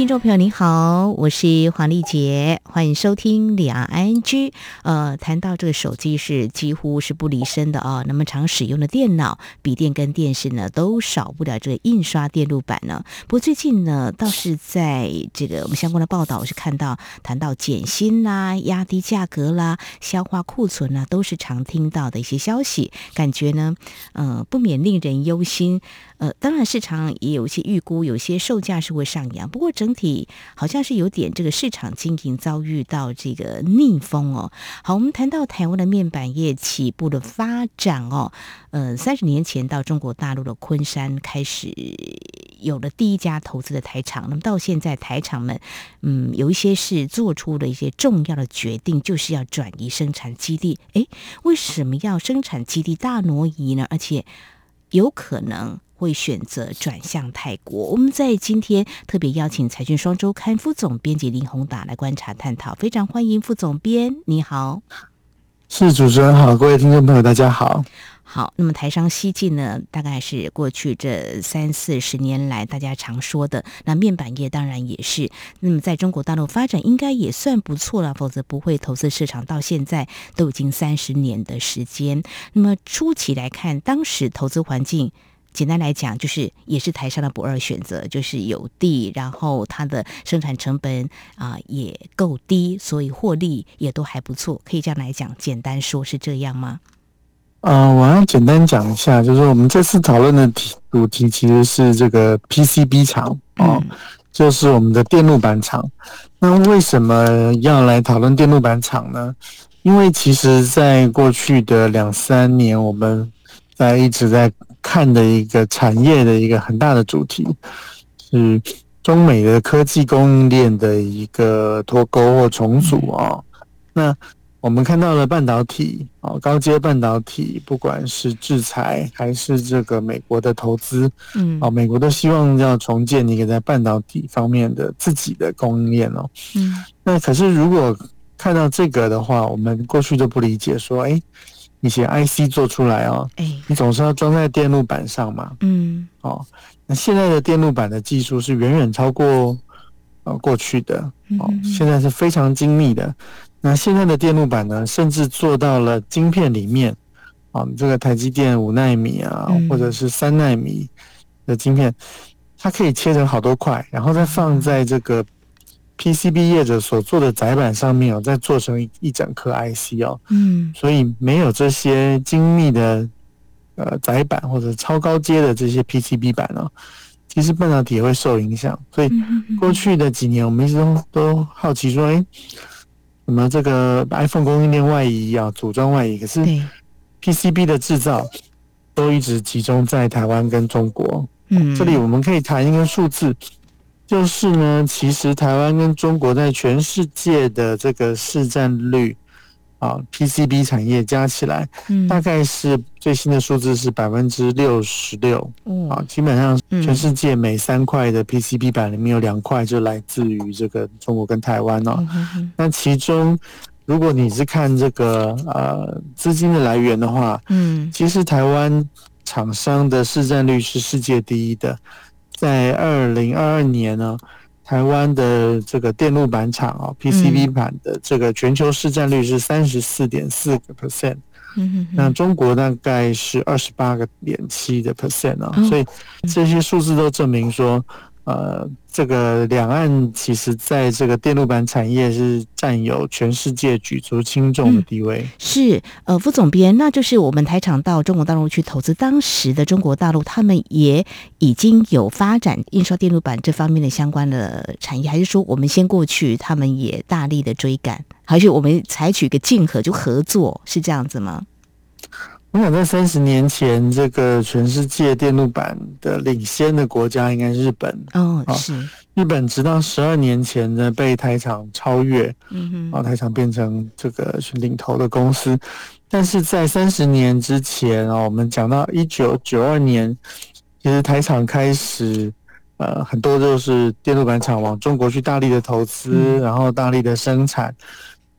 听众朋友您好，我是黄丽杰，欢迎收听两岸 N G。呃，谈到这个手机是几乎是不离身的啊，那么常使用的电脑、笔电跟电视呢，都少不了这个印刷电路板呢。不过最近呢，倒是在这个我们相关的报道，我是看到谈到减薪啦、压低价格啦、消化库存啦，都是常听到的一些消息，感觉呢，呃，不免令人忧心。呃，当然市场也有一些预估，有些售价是会上扬，不过整体好像是有点这个市场经营遭遇到这个逆风哦。好，我们谈到台湾的面板业起步的发展哦，呃，三十年前到中国大陆的昆山开始有了第一家投资的台厂，那么到现在台厂们，嗯，有一些是做出了一些重要的决定，就是要转移生产基地。诶，为什么要生产基地大挪移呢？而且有可能。会选择转向泰国。我们在今天特别邀请《财讯双周刊》副总编辑林宏达来观察探讨，非常欢迎副总编，你好。是主持人好，各位听众朋友大家好。好，那么台商西进呢，大概是过去这三四十年来大家常说的。那面板业当然也是。那么在中国大陆发展应该也算不错了，否则不会投资市场到现在都已经三十年的时间。那么初期来看，当时投资环境。简单来讲，就是也是台商的不二选择，就是有地，然后它的生产成本啊、呃、也够低，所以获利也都还不错。可以这样来讲，简单说是这样吗？啊、呃，我要简单讲一下，就是我们这次讨论的题主题其实是这个 PCB 厂哦、嗯，就是我们的电路板厂。那为什么要来讨论电路板厂呢？因为其实在过去的两三年，我们在一直在。看的一个产业的一个很大的主题是中美的科技供应链的一个脱钩或重组啊。那我们看到了半导体啊，高阶半导体，不管是制裁还是这个美国的投资，嗯，啊，美国都希望要重建一个在半导体方面的自己的供应链哦。嗯，那可是如果看到这个的话，我们过去都不理解说，哎。一些 IC 做出来哦，哎，你总是要装在电路板上嘛，嗯，哦，那现在的电路板的技术是远远超过呃过去的，哦，现在是非常精密的。那现在的电路板呢，甚至做到了晶片里面，啊，这个台积电五纳米啊，或者是三纳米的晶片，它可以切成好多块，然后再放在这个。PCB 业者所做的载板上面哦，再做成一一整颗 IC 哦，嗯，所以没有这些精密的呃载板或者超高阶的这些 PCB 板哦，其实半导体也会受影响。所以过去的几年，我们一直都都好奇说，哎，什么这个 iPhone 供应链外移啊，组装外移，可是 PCB 的制造都一直集中在台湾跟中国。嗯，这里我们可以谈一个数字。就是呢，其实台湾跟中国在全世界的这个市占率啊，PCB 产业加起来，嗯，大概是最新的数字是百分之六十六，嗯啊，基本上全世界每三块的 PCB 板里面有两块就来自于这个中国跟台湾哦。那其中，如果你是看这个呃资金的来源的话，嗯，其实台湾厂商的市占率是世界第一的。在二零二二年呢，台湾的这个电路板厂啊，PCB 板的这个全球市占率是三十四点四个 percent，嗯，那中国大概是二十八个点七的 percent 啊，所以这些数字都证明说。呃，这个两岸其实在这个电路板产业是占有全世界举足轻重的地位。嗯、是，呃，副总编，那就是我们台厂到中国大陆去投资，当时的中国大陆他们也已经有发展印刷电路板这方面的相关的产业，还是说我们先过去，他们也大力的追赶，还是我们采取一个竞合就合作，是这样子吗？我想在三十年前，这个全世界电路板的领先的国家应该是日本。哦，是日本，直到十二年前呢被台厂超越，嗯哼，台厂变成这个领头的公司。但是在三十年之前啊，我们讲到一九九二年，其实台厂开始呃，很多就是电路板厂往中国去大力的投资，嗯、然后大力的生产，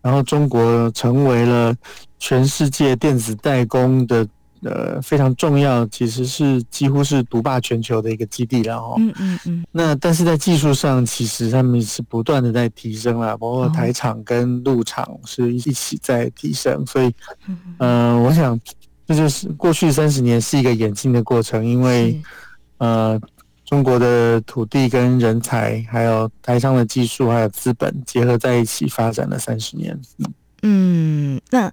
然后中国成为了全世界电子代工的呃非常重要，其实是几乎是独霸全球的一个基地了哦。嗯嗯嗯。那但是在技术上，其实他们是不断的在提升了，包括台厂跟陆厂是一起在提升，所以，嗯、呃，我想这就是过去三十年是一个演进的过程，因为呃。中国的土地跟人才，还有台商的技术，还有资本结合在一起发展了三十年。嗯，那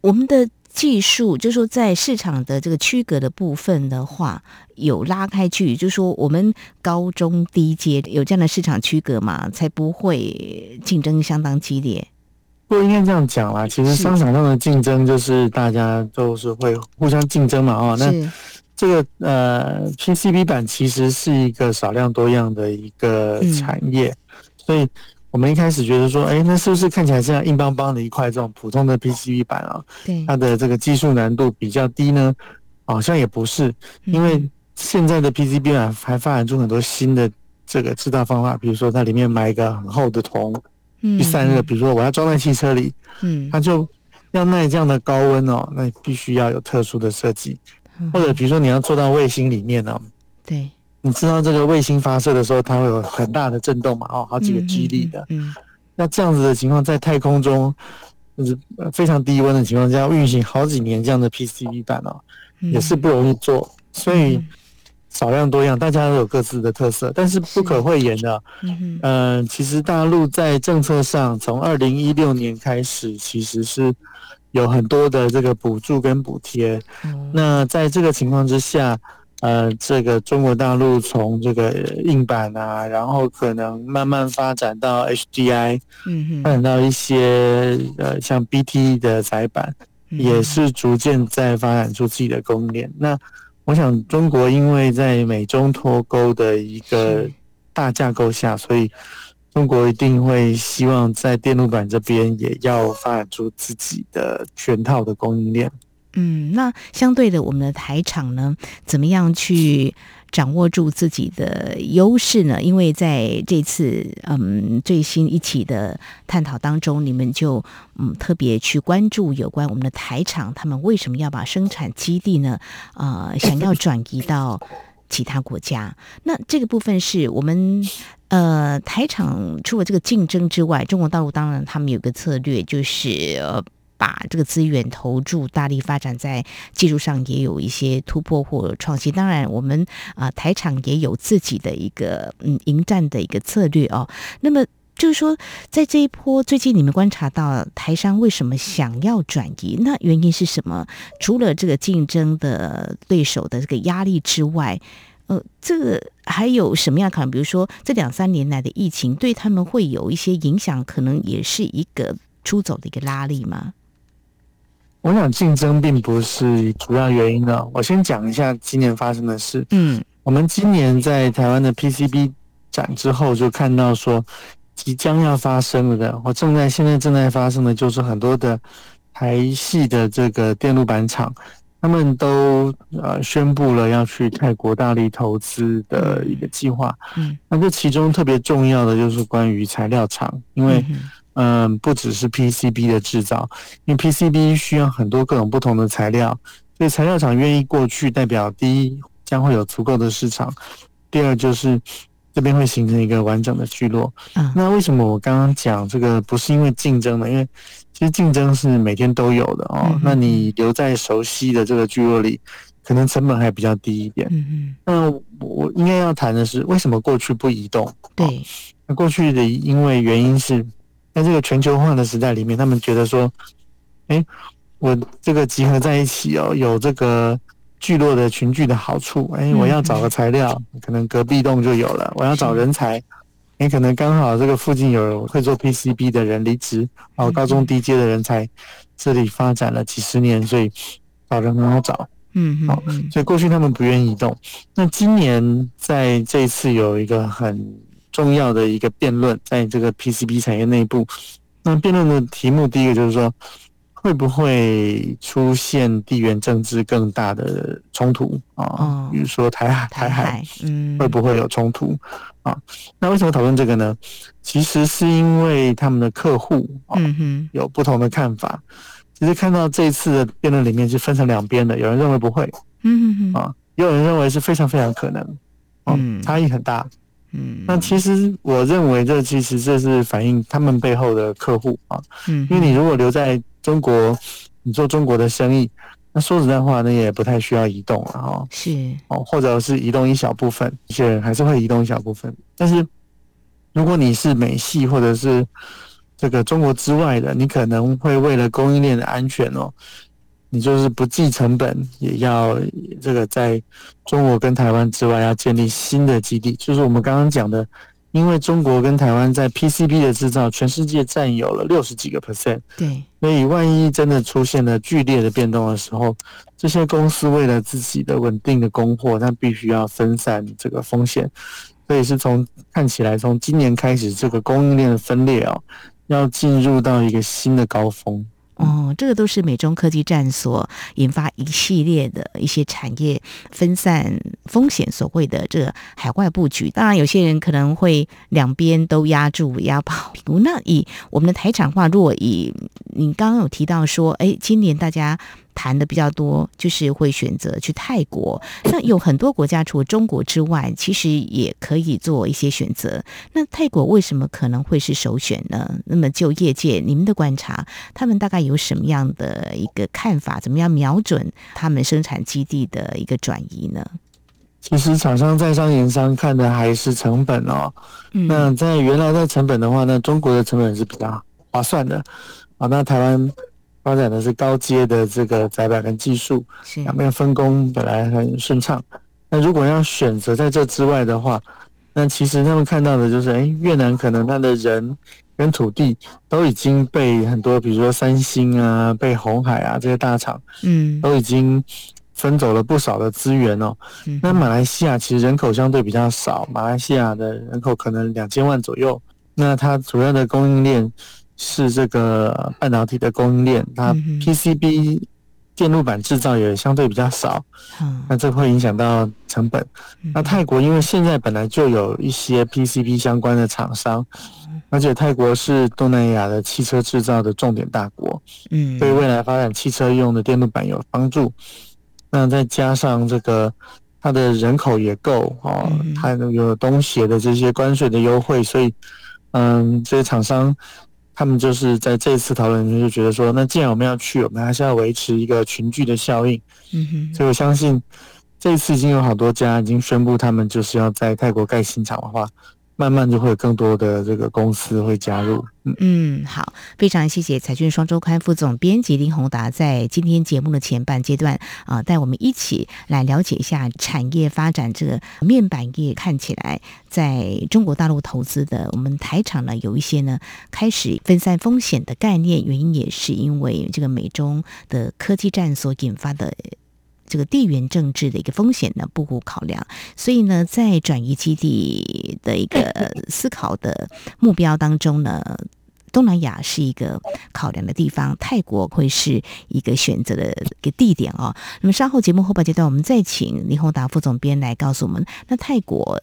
我们的技术，就是说在市场的这个区隔的部分的话，有拉开距离，就是说我们高中低阶有这样的市场区隔嘛，才不会竞争相当激烈。不应该这样讲啦，其实商场上的竞争就是大家都是会互相竞争嘛，哦，那。这个呃，PCB 板其实是一个少量多样的一个产业，嗯、所以我们一开始觉得说，哎，那是不是看起来像硬邦邦的一块这种普通的 PCB 板啊？对，它的这个技术难度比较低呢？好像也不是，因为现在的 PCB 板还发展出很多新的这个制造方法，比如说它里面埋一个很厚的铜去散热，比如说我要装在汽车里，嗯，它就要耐这样的高温哦，那必须要有特殊的设计。或者比如说你要做到卫星里面呢、哦，对，你知道这个卫星发射的时候，它会有很大的震动嘛？哦，好几个 G 力的。嗯，那这样子的情况，在太空中就是非常低温的情况下运行好几年，这样的 PCB 板哦，也是不容易做。所以少量多样，大家都有各自的特色，但是不可讳言的，嗯嗯，其实大陆在政策上从二零一六年开始，其实是。有很多的这个补助跟补贴，嗯、那在这个情况之下，呃，这个中国大陆从这个硬板啊，然后可能慢慢发展到 HDI，嗯哼，发展到一些呃像 BT 的载板，嗯、也是逐渐在发展出自己的供应链。那我想，中国因为在美中脱钩的一个大架构下，所以。中国一定会希望在电路板这边也要发展出自己的全套的供应链。嗯，那相对的，我们的台厂呢，怎么样去掌握住自己的优势呢？因为在这次嗯最新一期的探讨当中，你们就嗯特别去关注有关我们的台厂，他们为什么要把生产基地呢？呃，想要转移到其他国家？那这个部分是我们。呃，台厂除了这个竞争之外，中国大陆当然他们有个策略，就是呃把这个资源投注，大力发展在技术上也有一些突破或创新。当然，我们啊、台厂也有自己的一个嗯迎战的一个策略哦。那么就是说，在这一波最近，你们观察到台商为什么想要转移？那原因是什么？除了这个竞争的对手的这个压力之外？呃，这个还有什么样可能？比如说，这两三年来的疫情对他们会有一些影响，可能也是一个出走的一个拉力吗？我想竞争并不是主要原因呢。我先讲一下今年发生的事。嗯，我们今年在台湾的 PCB 展之后，就看到说即将要发生了的，或正在现在正在发生的，就是很多的台系的这个电路板厂。他们都呃宣布了要去泰国大力投资的一个计划。嗯，那这其中特别重要的就是关于材料厂，因为嗯、呃、不只是 PCB 的制造，因为 PCB 需要很多各种不同的材料，所以材料厂愿意过去，代表第一将会有足够的市场，第二就是这边会形成一个完整的聚落。嗯，那为什么我刚刚讲这个不是因为竞争呢？因为其实竞争是每天都有的哦。嗯、那你留在熟悉的这个聚落里，可能成本还比较低一点。嗯嗯。那我应该要谈的是，为什么过去不移动？对。那过去的因为原因是在这个全球化的时代里面，他们觉得说，哎，我这个集合在一起哦，有这个聚落的群聚的好处。哎，我要找个材料，嗯、可能隔壁栋就有了。我要找人才。你可能刚好这个附近有会做 PCB 的人离职，然后高中低阶的人才这里发展了几十年，所以找人很好找。嗯，好，所以过去他们不愿意移动。那今年在这一次有一个很重要的一个辩论，在这个 PCB 产业内部。那辩论的题目第一个就是说，会不会出现地缘政治更大的冲突啊？哦、比如说台海，台海，嗯，会不会有冲突啊？那为什么讨论这个呢？其实是因为他们的客户啊，嗯、哼有不同的看法。其实看到这一次的辩论里面是分成两边的，有人认为不会，嗯哼哼啊，也有人认为是非常非常可能，嗯，差异很大。嗯，那其实我认为这其实这是反映他们背后的客户啊，嗯，因为你如果留在中国，你做中国的生意，那说实在话，那也不太需要移动了哈，是。哦，或者是移动一小部分，一些人还是会移动一小部分，但是如果你是美系或者是这个中国之外的，你可能会为了供应链的安全哦。你就是不计成本，也要这个在中国跟台湾之外要建立新的基地，就是我们刚刚讲的，因为中国跟台湾在 PCB 的制造，全世界占有了六十几个 percent，对，所以万一真的出现了剧烈的变动的时候，这些公司为了自己的稳定的供货，那必须要分散这个风险，所以是从看起来从今年开始，这个供应链的分裂哦，要进入到一个新的高峰。哦，这个都是美中科技战所引发一系列的一些产业分散风险，所谓的这个海外布局。当然，有些人可能会两边都压住压跑。那以我们的台产化，如果以你刚刚有提到说，哎，今年大家。谈的比较多，就是会选择去泰国。那有很多国家，除了中国之外，其实也可以做一些选择。那泰国为什么可能会是首选呢？那么就业界你们的观察，他们大概有什么样的一个看法？怎么样瞄准他们生产基地的一个转移呢？其实厂商在商言商看的还是成本哦。嗯、那在原来的成本的话，那中国的成本是比较划算的。好，那台湾。发展的是高阶的这个载板跟技术，两边分工本来很顺畅。那如果要选择在这之外的话，那其实他们看到的就是，哎，越南可能它的人跟土地都已经被很多，比如说三星啊、被红海啊这些大厂，嗯，都已经分走了不少的资源哦。那马来西亚其实人口相对比较少，马来西亚的人口可能两千万左右，那它主要的供应链。是这个半导体的供应链，它 PCB 电路板制造也相对比较少，那这会影响到成本。那泰国因为现在本来就有一些 PCB 相关的厂商，而且泰国是东南亚的汽车制造的重点大国，嗯，对未来发展汽车用的电路板有帮助。那再加上这个它的人口也够哦，它有东协的这些关税的优惠，所以嗯，这些厂商。他们就是在这次讨论中就觉得说，那既然我们要去，我们还是要维持一个群聚的效应。嗯哼，所以我相信这一次已经有好多家已经宣布，他们就是要在泰国盖新厂的话。慢慢就会有更多的这个公司会加入。嗯，好，非常谢谢财讯双周刊副总编辑林宏达在今天节目的前半阶段啊，带我们一起来了解一下产业发展。这个面板业看起来在中国大陆投资的，我们台厂呢有一些呢开始分散风险的概念，原因也是因为这个美中的科技战所引发的。这个地缘政治的一个风险呢，不无考量，所以呢，在转移基地的一个思考的目标当中呢，东南亚是一个考量的地方，泰国会是一个选择的一个地点哦。那么稍后节目后半阶段，我们再请林宏达副总编来告诉我们，那泰国。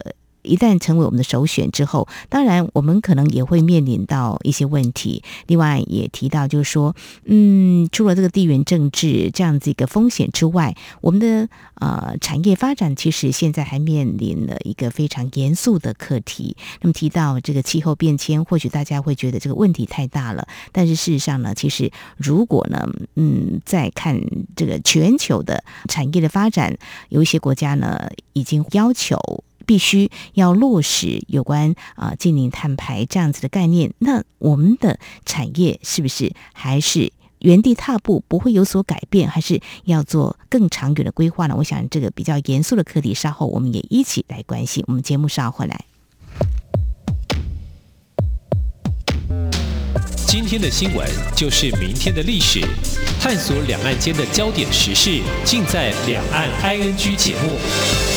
一旦成为我们的首选之后，当然我们可能也会面临到一些问题。另外也提到，就是说，嗯，除了这个地缘政治这样子一个风险之外，我们的呃产业发展其实现在还面临了一个非常严肃的课题。那么提到这个气候变迁，或许大家会觉得这个问题太大了，但是事实上呢，其实如果呢，嗯，再看这个全球的产业的发展，有一些国家呢已经要求。必须要落实有关啊近零碳排这样子的概念，那我们的产业是不是还是原地踏步，不会有所改变，还是要做更长远的规划呢？我想这个比较严肃的课题，稍后我们也一起来关心。我们节目稍后回来。今天的新闻就是明天的历史，探索两岸间的焦点时事，尽在《两岸 ING》节目。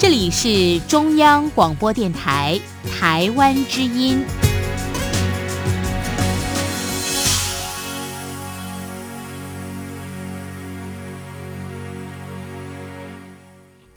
这里是中央广播电台台湾之音。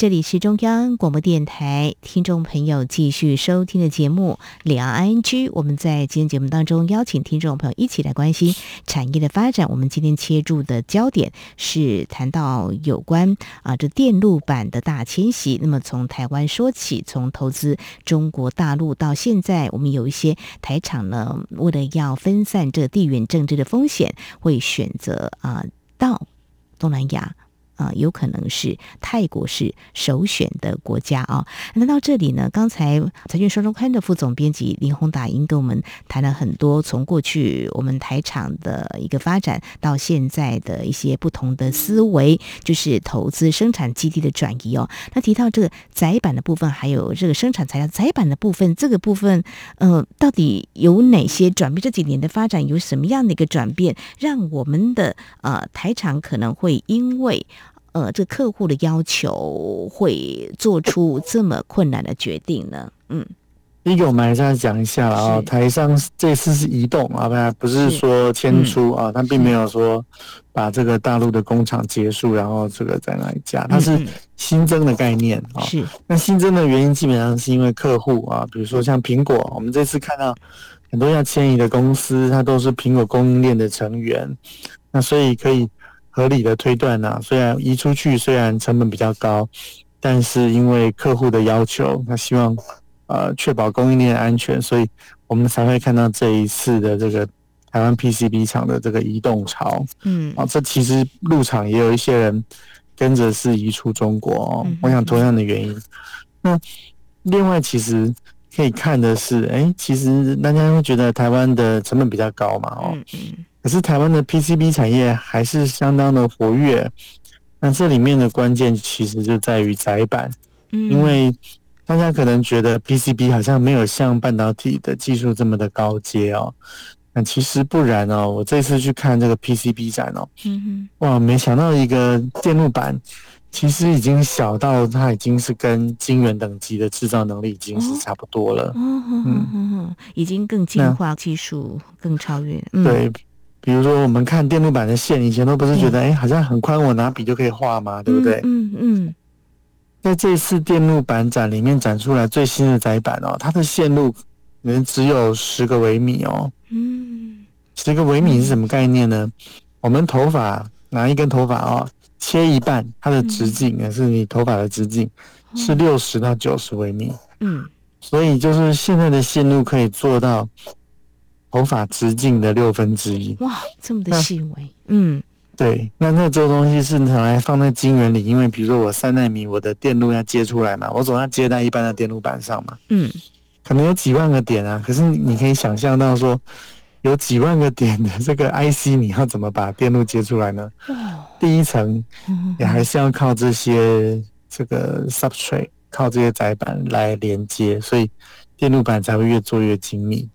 这里是中央广播电台，听众朋友继续收听的节目《两岸 ING》。我们在今天节目当中邀请听众朋友一起来关心产业的发展。我们今天切入的焦点是谈到有关啊这电路板的大迁徙。那么从台湾说起，从投资中国大陆到现在，我们有一些台厂呢，为了要分散这地缘政治的风险，会选择啊到东南亚。啊，有可能是泰国是首选的国家啊。那到这里呢，刚才财讯双周刊的副总编辑林宏达已经跟我们谈了很多，从过去我们台厂的一个发展到现在的一些不同的思维，就是投资生产基地的转移哦。那提到这个载板的部分，还有这个生产材料载板的部分，这个部分呃，到底有哪些转变？这几年的发展有什么样的一个转变，让我们的呃台厂可能会因为呃，这客户的要求会做出这么困难的决定呢？嗯，第一个我们还是要讲一下啊，台商这次是移动啊，不是说迁出啊，他并没有说把这个大陆的工厂结束，然后这个在哪里加，它是新增的概念啊。是，那新增的原因基本上是因为客户啊，比如说像苹果，我们这次看到很多要迁移的公司，它都是苹果供应链的成员，那所以可以。合理的推断呢、啊，虽然移出去，虽然成本比较高，但是因为客户的要求，他希望呃确保供应链安全，所以我们才会看到这一次的这个台湾 PCB 厂的这个移动潮。嗯，啊，这其实入场也有一些人跟着是移出中国哦。我想同样的原因。那另外其实可以看的是，哎、欸，其实大家会觉得台湾的成本比较高嘛，哦。可是台湾的 PCB 产业还是相当的活跃，那这里面的关键其实就在于窄板，嗯，因为大家可能觉得 PCB 好像没有像半导体的技术这么的高阶哦，那其实不然哦。我这次去看这个 PCB 展哦，嗯哼，哇，没想到一个电路板其实已经小到它已经是跟晶圆等级的制造能力已经是差不多了，嗯嗯，已经更进化，技术更超越，嗯、对。比如说，我们看电路板的线，以前都不是觉得，哎、欸，好像很宽，我拿笔就可以画嘛，对不对？嗯嗯。在这次电路板展里面展出来最新的窄板哦，它的线路可能只有十个微米哦。嗯。十个微米是什么概念呢？我们头发拿一根头发哦，切一半，它的直径也是你头发的直径是六十到九十微米。嗯。所以就是现在的线路可以做到。头发直径的六分之一，哇，这么的细微，嗯，对，那那这个东西是拿来放在晶圆里，因为比如说我三纳米，我的电路要接出来嘛，我总要接在一般的电路板上嘛，嗯，可能有几万个点啊，可是你可以想象到说，有几万个点的这个 IC，你要怎么把电路接出来呢？哦，第一层也还是要靠这些这个 substrate，靠这些载板来连接，所以电路板才会越做越精密。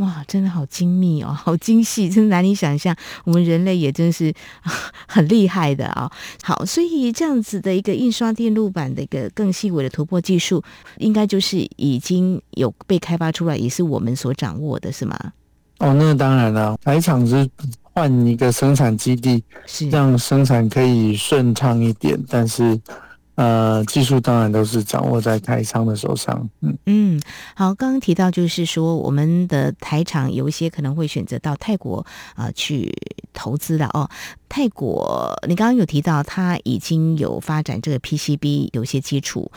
哇，真的好精密哦，好精细，真的难以想象。我们人类也真是 很厉害的啊、哦。好，所以这样子的一个印刷电路板的一个更细微的突破技术，应该就是已经有被开发出来，也是我们所掌握的，是吗？哦，那当然了，台厂是换一个生产基地，是让生产可以顺畅一点，但是。呃，技术当然都是掌握在台商的手上。嗯嗯，好，刚刚提到就是说，我们的台厂有一些可能会选择到泰国啊、去投资的哦。泰国，你刚刚有提到，它已经有发展这个 PCB 有些基础。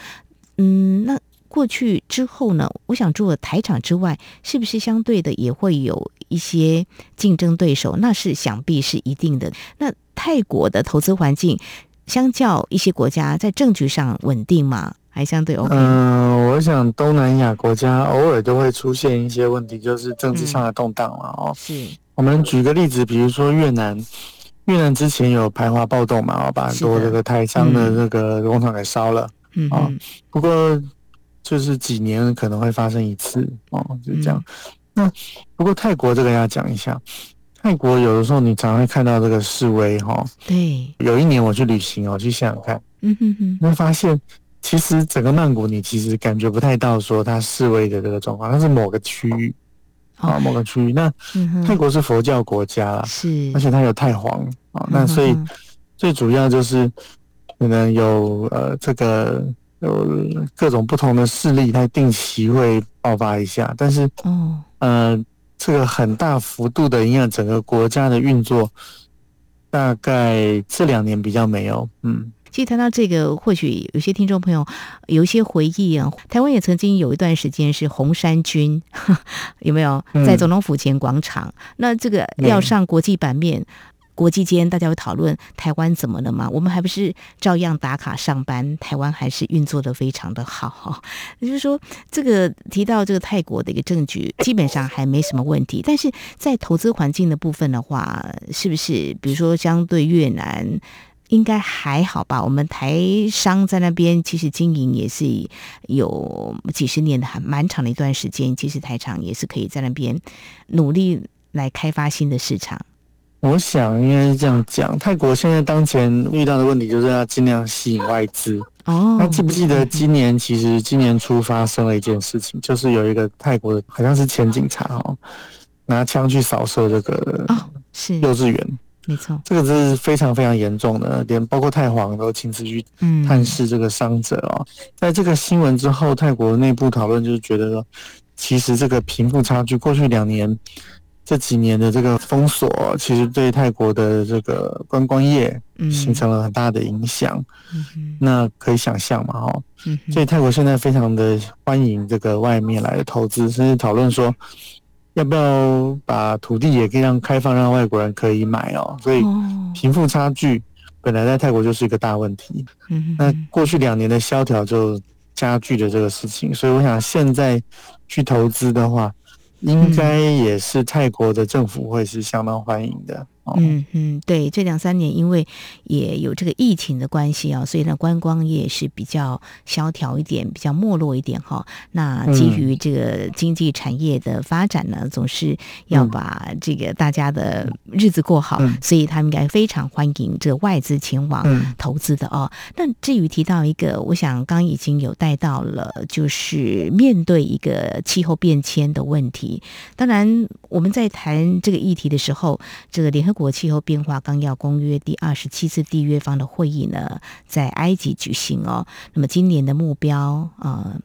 嗯，那过去之后呢，我想除了台厂之外，是不是相对的也会有一些竞争对手？那是想必是一定的。那泰国的投资环境，相较一些国家，在政局上稳定吗？还相对 OK？嗯，我想东南亚国家偶尔都会出现一些问题，就是政治上的动荡了哦。是，我们举个例子，比如说越南。越南之前有排华暴动嘛，哦把很多这个台商的这个工厂给烧了，嗯，啊，不过就是几年可能会发生一次哦，就这样。嗯、那不过泰国这个要讲一下，泰国有的时候你常会看到这个示威哈，对，有一年我去旅行哦，去想想看，嗯哼哼，你会发现其实整个曼谷你其实感觉不太到说它示威的这个状况，它是某个区域。啊，某个区域，那泰国是佛教国家啦，是，而且它有太皇啊，那所以最主要就是可能有呃这个有各种不同的势力，它定期会爆发一下，但是哦。呃这个很大幅度的影响整个国家的运作，大概这两年比较没有，嗯。其实谈到这个，或许有些听众朋友有一些回忆啊。台湾也曾经有一段时间是红衫军，有没有在总统府前广场？嗯、那这个要上国际版面，嗯、国际间大家会讨论台湾怎么了吗？我们还不是照样打卡上班？台湾还是运作的非常的好。也就是说，这个提到这个泰国的一个政局，基本上还没什么问题。但是在投资环境的部分的话，是不是比如说相对越南？应该还好吧。我们台商在那边其实经营也是有几十年的，还蛮长的一段时间。其实台厂也是可以在那边努力来开发新的市场。我想应该是这样讲，泰国现在当前遇到的问题就是要尽量吸引外资。哦，那记不记得今年其实今年初发生了一件事情，就是有一个泰国的好像是前警察哦，拿枪去扫射这个哦是幼稚园。没错，这个是非常非常严重的，连包括泰皇都亲自去探视这个伤者哦。嗯、在这个新闻之后，泰国内部讨论就是觉得说，其实这个贫富差距，过去两年这几年的这个封锁，其实对泰国的这个观光业形成了很大的影响。那可以想象嘛，哈。所以泰国现在非常的欢迎这个外面来的投资，甚至讨论说。要不要把土地也可以让开放，让外国人可以买哦？所以贫富差距本来在泰国就是一个大问题。嗯，那过去两年的萧条就加剧了这个事情，所以我想现在去投资的话，应该也是泰国的政府会是相当欢迎的。嗯嗯，对，这两三年因为也有这个疫情的关系啊，所以呢，观光业是比较萧条一点，比较没落一点哈。那基于这个经济产业的发展呢，总是要把这个大家的日子过好，所以他们应该非常欢迎这外资前往投资的哦。那至于提到一个，我想刚已经有带到了，就是面对一个气候变迁的问题。当然，我们在谈这个议题的时候，这个联合国气候变化纲要公约第二十七次缔约方的会议呢，在埃及举行哦。那么今年的目标啊、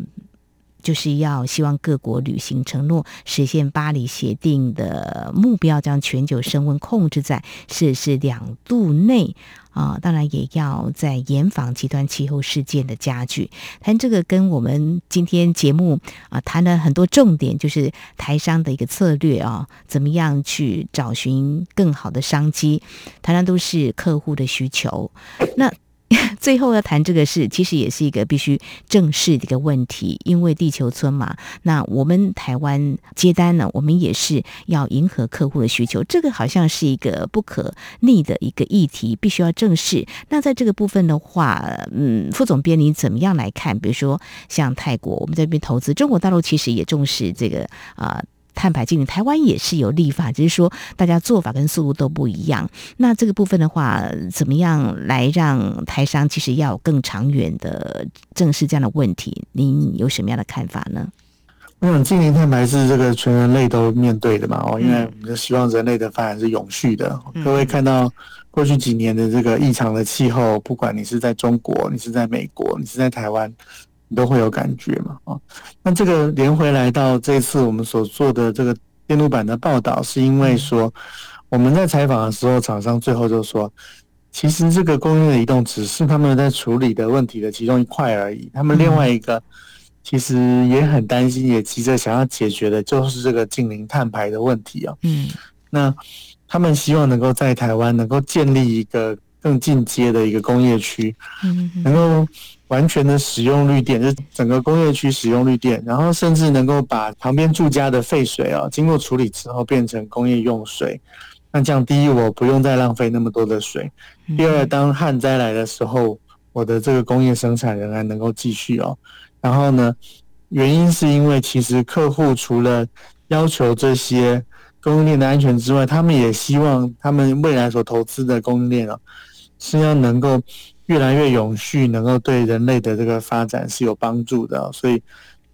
就是要希望各国履行承诺，实现巴黎协定的目标，将全球升温控制在摄氏两度内。啊，当然也要在严防极端气候事件的加剧。谈这个跟我们今天节目啊谈了很多重点，就是台商的一个策略啊，怎么样去找寻更好的商机，谈的都是客户的需求。那。最后要谈这个事，其实也是一个必须正视的一个问题，因为地球村嘛，那我们台湾接单呢，我们也是要迎合客户的需求，这个好像是一个不可逆的一个议题，必须要正视。那在这个部分的话，嗯，副总编你怎么样来看？比如说像泰国，我们这边投资，中国大陆其实也重视这个啊。碳排净零，台湾也是有立法，只是说大家做法跟速度都不一样。那这个部分的话，怎么样来让台商其实要有更长远的正视这样的问题？您有什么样的看法呢？我想净零碳排是这个全人类都面对的嘛，哦，因为我们就希望人类的发展是永续的。嗯、各位看到过去几年的这个异常的气候，不管你是在中国，你是在美国，你是在台湾。你都会有感觉嘛？啊，那这个连回来到这次我们所做的这个电路板的报道，是因为说我们在采访的时候，厂商最后就说，其实这个供应的移动只是他们在处理的问题的其中一块而已，他们另外一个其实也很担心，也急着想要解决的，就是这个近零碳排的问题啊。嗯，那他们希望能够在台湾能够建立一个更进阶的一个工业区，嗯，能够完全的使用绿电，就是整个工业区使用绿电，然后甚至能够把旁边住家的废水啊，经过处理之后变成工业用水。那这样，第一，我不用再浪费那么多的水；第二，当旱灾来的时候，我的这个工业生产仍然能够继续哦。然后呢，原因是因为其实客户除了要求这些供应链的安全之外，他们也希望他们未来所投资的供应链啊，是要能够越来越永续，能够对人类的这个发展是有帮助的。所以。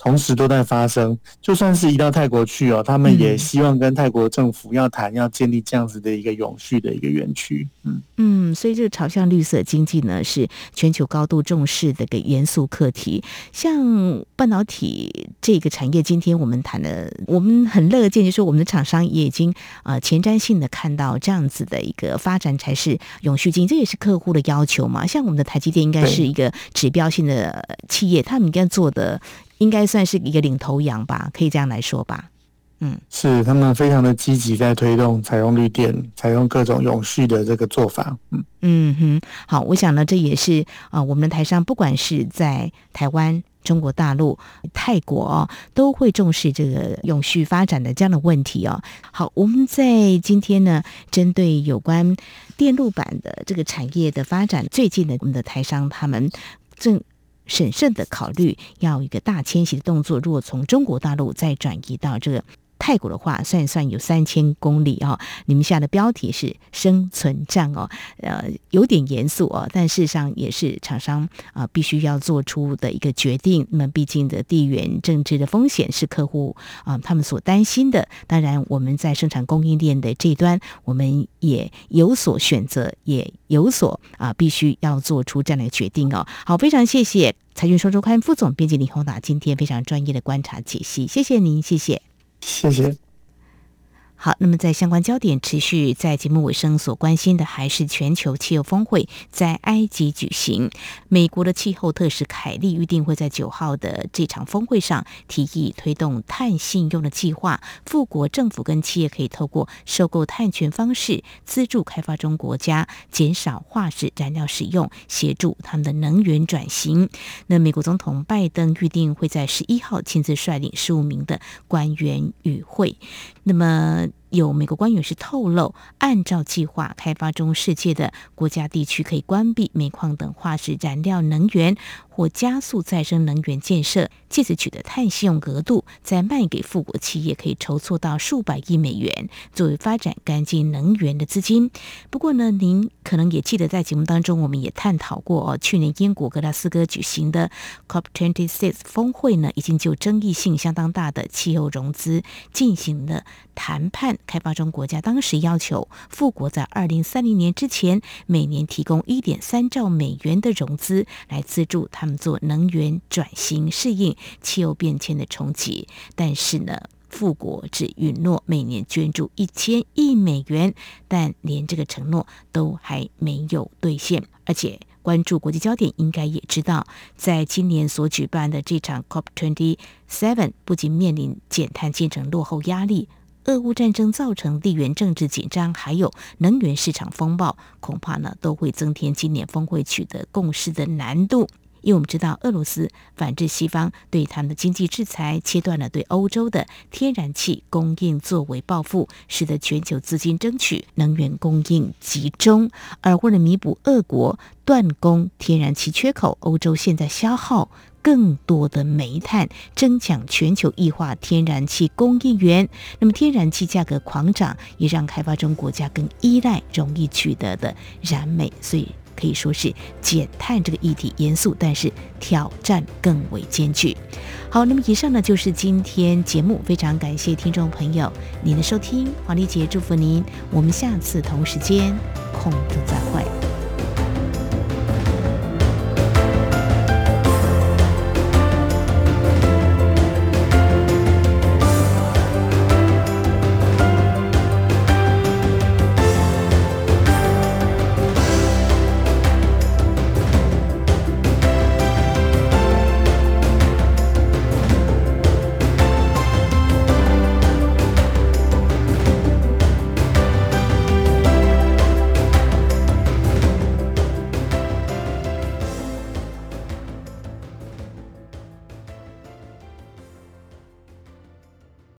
同时都在发生，就算是移到泰国去哦，他们也希望跟泰国政府要谈，要建立这样子的一个永续的一个园区。嗯嗯，所以这个朝向绿色经济呢，是全球高度重视的一个严肃课题。像半导体这个产业，今天我们谈的，我们很乐见，就是我们的厂商也已经呃前瞻性的看到这样子的一个发展才是永续经济，这也是客户的要求嘛。像我们的台积电应该是一个指标性的企业，他们应该做的。应该算是一个领头羊吧，可以这样来说吧。嗯，是他们非常的积极在推动采用绿电、采用各种永续的这个做法。嗯嗯哼，好，我想呢，这也是啊、呃，我们的台商不管是在台湾、中国大陆、泰国哦，都会重视这个永续发展的这样的问题哦。好，我们在今天呢，针对有关电路板的这个产业的发展，最近的我们的台商他们正。审慎的考虑，要一个大迁徙的动作。如果从中国大陆再转移到这个泰国的话，算一算有三千公里哦。你们下的标题是“生存战”哦，呃，有点严肃哦，但事实上也是厂商啊、必须要做出的一个决定。那么，毕竟的地缘政治的风险是客户啊、他们所担心的。当然，我们在生产供应链的这一端，我们也有所选择，也有所啊、必须要做出这样的决定哦。好，非常谢谢财讯双周刊副总编辑李宏达今天非常专业的观察解析，谢谢您，谢谢。谢谢。好，那么在相关焦点持续，在节目尾声所关心的还是全球气候峰会在埃及举行。美国的气候特使凯利预定会在九号的这场峰会上提议推动碳信用的计划，富国政府跟企业可以透过收购碳权方式资助开发中国家减少化石燃料使用，协助他们的能源转型。那美国总统拜登预定会在十一号亲自率领十五名的官员与会。那么。有美国官员是透露，按照计划，开发中世界的国家地区可以关闭煤矿等化石燃料能源，或加速再生能源建设，借此取得碳信用额度，再卖给富国企业，可以筹措到数百亿美元，作为发展干净能源的资金。不过呢，您可能也记得，在节目当中，我们也探讨过哦，去年英国格拉斯哥举行的 COP26 峰会呢，已经就争议性相当大的气候融资进行了谈判。开发中国家当时要求富国在二零三零年之前每年提供一点三兆美元的融资，来资助他们做能源转型，适应气候变迁的冲击。但是呢，富国只允诺每年捐助一千亿美元，但连这个承诺都还没有兑现。而且，关注国际焦点应该也知道，在今年所举办的这场 COP27，不仅面临减碳进程落后压力。俄乌战争造成地缘政治紧张，还有能源市场风暴，恐怕呢都会增添今年峰会取得共识的难度。因为我们知道，俄罗斯反制西方对他们的经济制裁，切断了对欧洲的天然气供应作为报复，使得全球资金争取能源供应集中。而为了弥补俄国断供天然气缺口，欧洲现在消耗。更多的煤炭，争抢全球液化天然气供应源。那么天然气价格狂涨，也让开发中国家更依赖容易取得的燃煤。所以可以说是减碳这个议题严肃，但是挑战更为艰巨。好，那么以上呢就是今天节目，非常感谢听众朋友您的收听，黄丽姐祝福您，我们下次同时间空中再会。